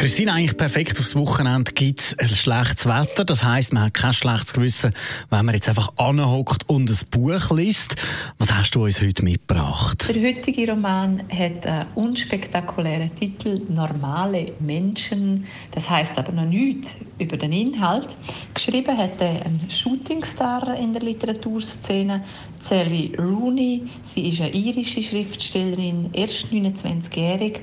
Christine, eigentlich perfekt aufs Wochenende gibt es ein schlechtes Wetter. Das heisst, man hat kein schlechtes Gewissen, wenn man jetzt einfach anhockt und ein Buch liest. Was hast du uns heute mitgebracht? Der heutige Roman hat einen unspektakulären Titel Normale Menschen. Das heißt aber noch nichts über den Inhalt. Geschrieben hat ein Shootingstar in der Literaturszene, Sally Rooney. Sie ist eine irische Schriftstellerin, erst 29-jährig,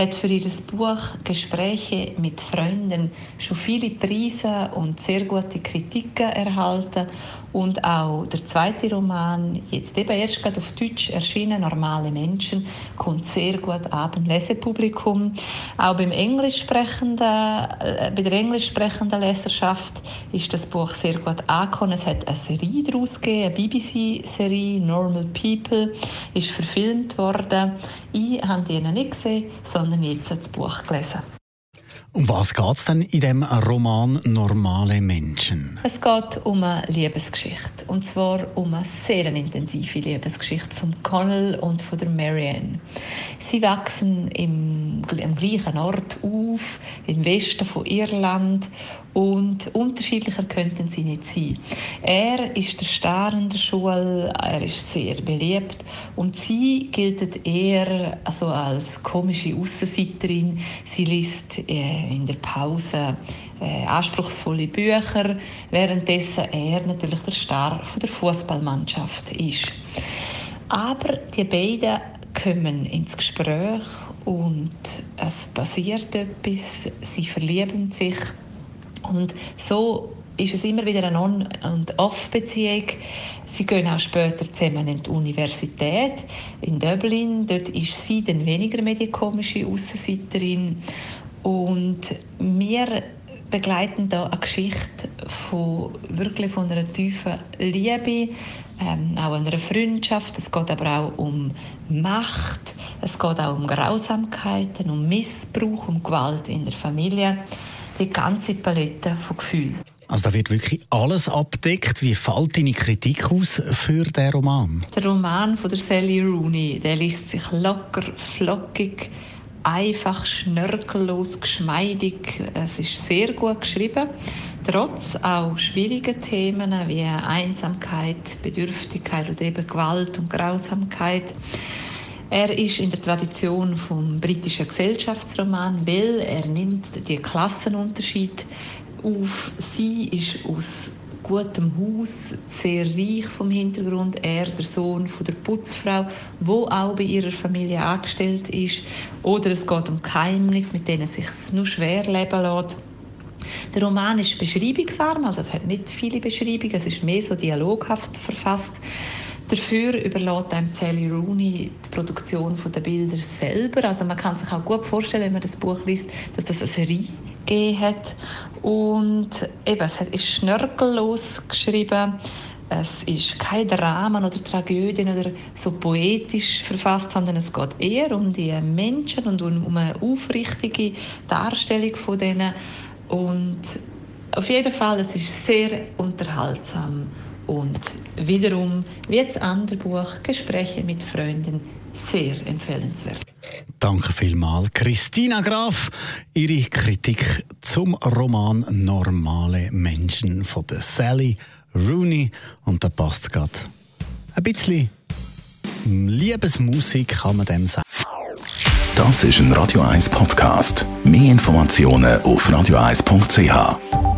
hat für ihr Buch Gespräche mit Freunden schon viele Preise und sehr gute Kritiken erhalten. Und auch der zweite Roman, jetzt eben erst gerade auf Deutsch erschienen, Normale Menschen, kommt sehr gut an beim Lesepublikum. Auch beim englischsprechenden, äh, bei der englischsprechenden Leserschaft ist das Buch sehr gut angekommen. Es hat eine Serie daraus gegeben, eine BBC-Serie, Normal People, ist verfilmt worden. Ich habe die nicht gesehen, sondern jetzt das Buch gelesen. Um was geht es denn in dem Roman Normale Menschen? Es geht um eine Liebesgeschichte. Und zwar um eine sehr intensive Liebesgeschichte von Connell und von der Marianne. Sie wachsen im, am gleichen Ort auf, im Westen von Irland. Und unterschiedlicher könnten sie nicht sein. Er ist der Star in der Schule, er ist sehr beliebt und sie gilt eher also als komische Aussenseiterin. Sie liest äh, in der Pause äh, anspruchsvolle Bücher, währenddessen er natürlich der Star von der Fußballmannschaft ist. Aber die beiden kommen ins Gespräch und es passiert etwas, sie verlieben sich und so ist es immer wieder eine On- und Off-Beziehung. Sie gehen auch später zusammen in die Universität in Dublin. Dort ist sie dann weniger medikomische Aussenseiterin. Und wir begleiten da eine Geschichte von wirklich von einer tiefen Liebe, ähm, auch einer Freundschaft. Es geht aber auch um Macht, es geht auch um Grausamkeiten, um Missbrauch, um Gewalt in der Familie die ganze Palette von Gefühlen. Also da wird wirklich alles abdeckt. Wie fällt deine Kritik aus für den Roman? Der Roman von der Sally Rooney, der liest sich locker, flockig, einfach, schnörkellos, geschmeidig. Es ist sehr gut geschrieben, trotz auch schwieriger Themen wie Einsamkeit, Bedürftigkeit oder eben Gewalt und Grausamkeit. Er ist in der Tradition vom britischen Gesellschaftsroman, weil er nimmt die Klassenunterschied auf. Sie ist aus gutem Haus, sehr reich vom Hintergrund. Er, der Sohn von der Putzfrau, wo auch bei ihrer Familie angestellt ist. Oder es geht um Geheimnisse, mit denen es sich nur schwer leben lässt. Der Roman ist beschreibungsarm, also es hat nicht viele Beschreibungen, es ist mehr so dialoghaft verfasst. Dafür überlässt einem Sally Rooney die Produktion der Bilder selber. Also man kann sich auch gut vorstellen, wenn man das Buch liest, dass das eine Serie gegeben hat. Und eben, es ist schnörkellos geschrieben. Es ist kein Drama oder Tragödien oder so poetisch verfasst, sondern es geht eher um die Menschen und um eine aufrichtige Darstellung von denen. Und auf jeden Fall, es ist sehr unterhaltsam und wiederum, wie das andere Buch, Gespräche mit Freunden, sehr empfehlenswert. Danke vielmals, Christina Graf. Ihre Kritik zum Roman Normale Menschen von der Sally Rooney. Und da passt es gerade. Ein bisschen Liebesmusik kann man dem sagen. Das ist ein Radio 1 Podcast. Mehr Informationen auf radio1.ch.